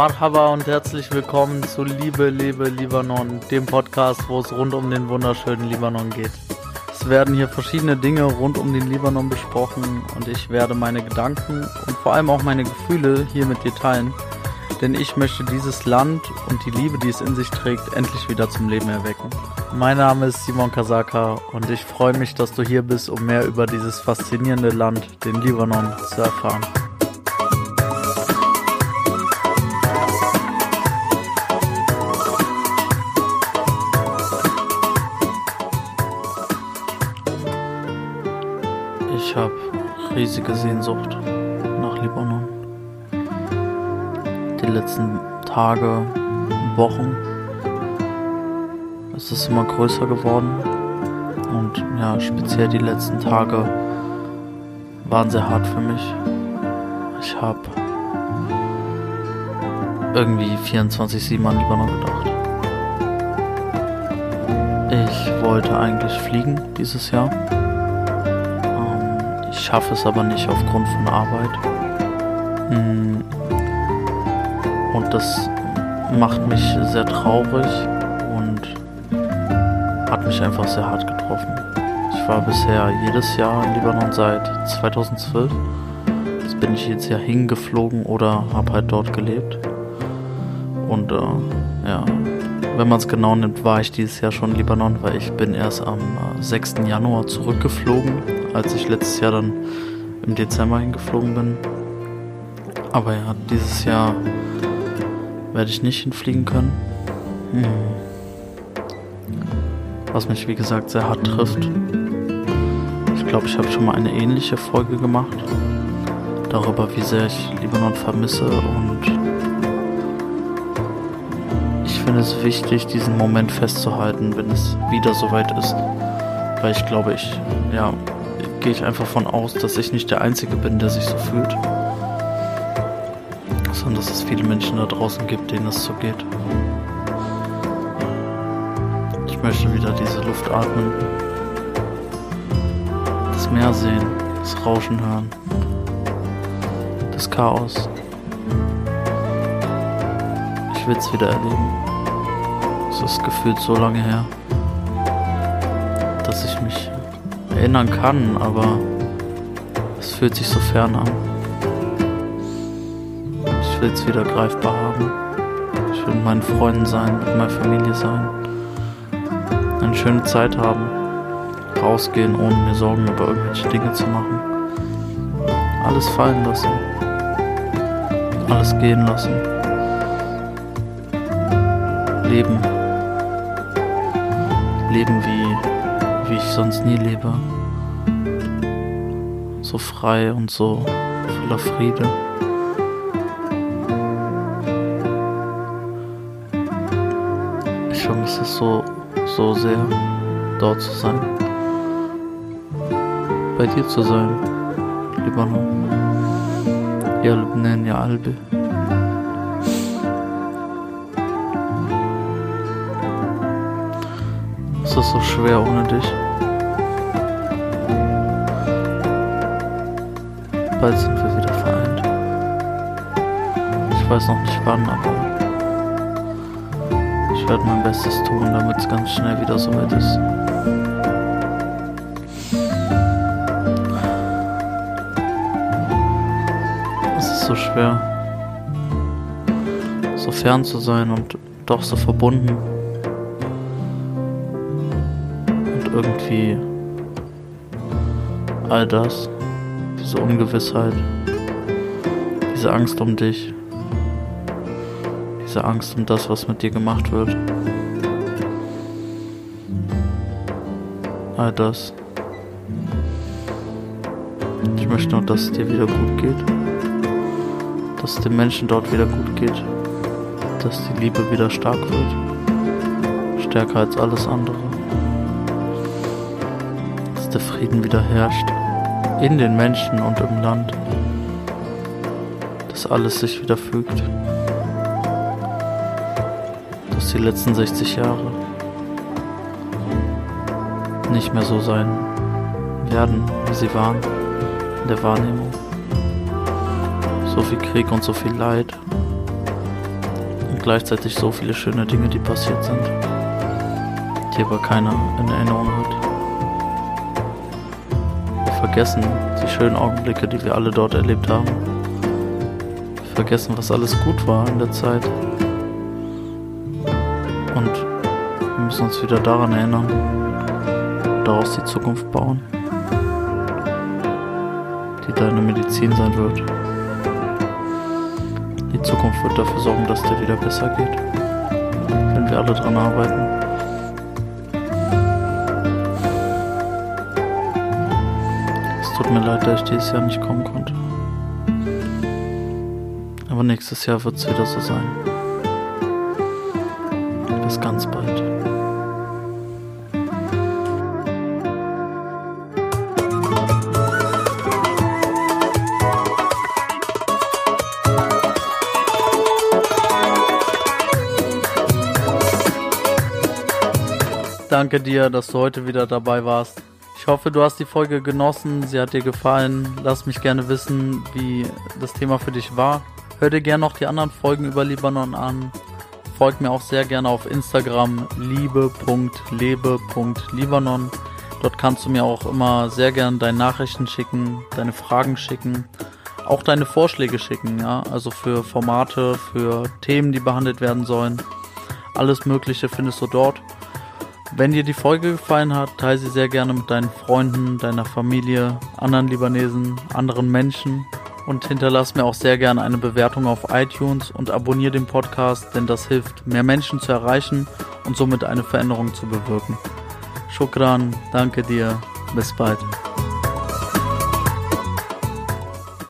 Marhaba und herzlich willkommen zu Liebe, Liebe, Libanon, dem Podcast, wo es rund um den wunderschönen Libanon geht. Es werden hier verschiedene Dinge rund um den Libanon besprochen und ich werde meine Gedanken und vor allem auch meine Gefühle hier mit dir teilen, denn ich möchte dieses Land und die Liebe, die es in sich trägt, endlich wieder zum Leben erwecken. Mein Name ist Simon Kasaka und ich freue mich, dass du hier bist, um mehr über dieses faszinierende Land, den Libanon, zu erfahren. Ich habe riesige Sehnsucht Die letzten Tage, Wochen ist es immer größer geworden. Und ja, speziell die letzten Tage waren sehr hart für mich. Ich habe irgendwie 24-7 an Libanon gedacht. Ich wollte eigentlich fliegen dieses Jahr schaffe es aber nicht aufgrund von Arbeit. Hm. Und das macht mich sehr traurig und hat mich einfach sehr hart getroffen. Ich war bisher jedes Jahr in Libanon seit 2012. Jetzt bin ich jetzt ja hingeflogen oder habe halt dort gelebt. Und äh, ja, wenn man es genau nimmt, war ich dieses Jahr schon in Libanon, weil ich bin erst am 6. Äh, Januar zurückgeflogen, als ich letztes Jahr dann im Dezember hingeflogen bin. Aber ja, dieses Jahr werde ich nicht hinfliegen können. Hm. Was mich wie gesagt sehr hart trifft. Ich glaube, ich habe schon mal eine ähnliche Folge gemacht. Darüber, wie sehr ich Libanon vermisse und ich finde es wichtig, diesen Moment festzuhalten, wenn es wieder soweit ist. Weil ich glaube, ich, ja, gehe ich einfach von aus, dass ich nicht der Einzige bin, der sich so fühlt. Sondern dass es viele Menschen da draußen gibt, denen es so geht. Ich möchte wieder diese Luft atmen, das Meer sehen, das Rauschen hören, das Chaos. Ich will es wieder erleben. Es ist gefühlt so lange her, dass ich mich erinnern kann, aber es fühlt sich so fern an. Will es wieder greifbar haben. Ich will mit meinen Freunden sein, mit meiner Familie sein. Eine schöne Zeit haben. Rausgehen, ohne mir Sorgen über irgendwelche Dinge zu machen. Alles fallen lassen. Alles gehen lassen. Leben. Leben wie wie ich sonst nie lebe. So frei und so voller Friede. Vermisse es so, so sehr, dort zu sein. Bei dir zu sein, Libanon. Ja, Lubnan, ja, Albi. Es ist so schwer ohne dich. Bald sind wir wieder vereint. Ich weiß noch nicht wann, aber werde mein Bestes tun, damit es ganz schnell wieder so weit ist. Es ist so schwer, so fern zu sein und doch so verbunden. irgendwie all das, diese Ungewissheit, diese Angst um dich, diese Angst um das, was mit dir gemacht wird. All das. Ich möchte nur, dass es dir wieder gut geht. Dass es den Menschen dort wieder gut geht. Dass die Liebe wieder stark wird. Stärker als alles andere der Frieden wieder herrscht, in den Menschen und im Land, dass alles sich wieder fügt, dass die letzten 60 Jahre nicht mehr so sein werden, wie sie waren in der Wahrnehmung. So viel Krieg und so viel Leid und gleichzeitig so viele schöne Dinge, die passiert sind, die aber keiner in Erinnerung hat. Wir vergessen die schönen Augenblicke, die wir alle dort erlebt haben. Wir vergessen, was alles gut war in der Zeit. Und wir müssen uns wieder daran erinnern, daraus die Zukunft bauen, die deine Medizin sein wird. Die Zukunft wird dafür sorgen, dass dir wieder besser geht, wenn wir alle dran arbeiten. Es tut mir leid, dass ich dieses Jahr nicht kommen konnte. Aber nächstes Jahr wird es wieder so sein. Bis ganz bald. Danke dir, dass du heute wieder dabei warst. Ich hoffe, du hast die Folge genossen, sie hat dir gefallen. Lass mich gerne wissen, wie das Thema für dich war. Hör dir gerne noch die anderen Folgen über Libanon an. Folg mir auch sehr gerne auf Instagram liebe.lebe.libanon. Dort kannst du mir auch immer sehr gerne deine Nachrichten schicken, deine Fragen schicken, auch deine Vorschläge schicken, ja, also für Formate, für Themen, die behandelt werden sollen. Alles Mögliche findest du dort. Wenn dir die Folge gefallen hat, teile sie sehr gerne mit deinen Freunden, deiner Familie, anderen Libanesen, anderen Menschen und hinterlass mir auch sehr gerne eine Bewertung auf iTunes und abonniere den Podcast, denn das hilft, mehr Menschen zu erreichen und somit eine Veränderung zu bewirken. Shukran, danke dir, bis bald.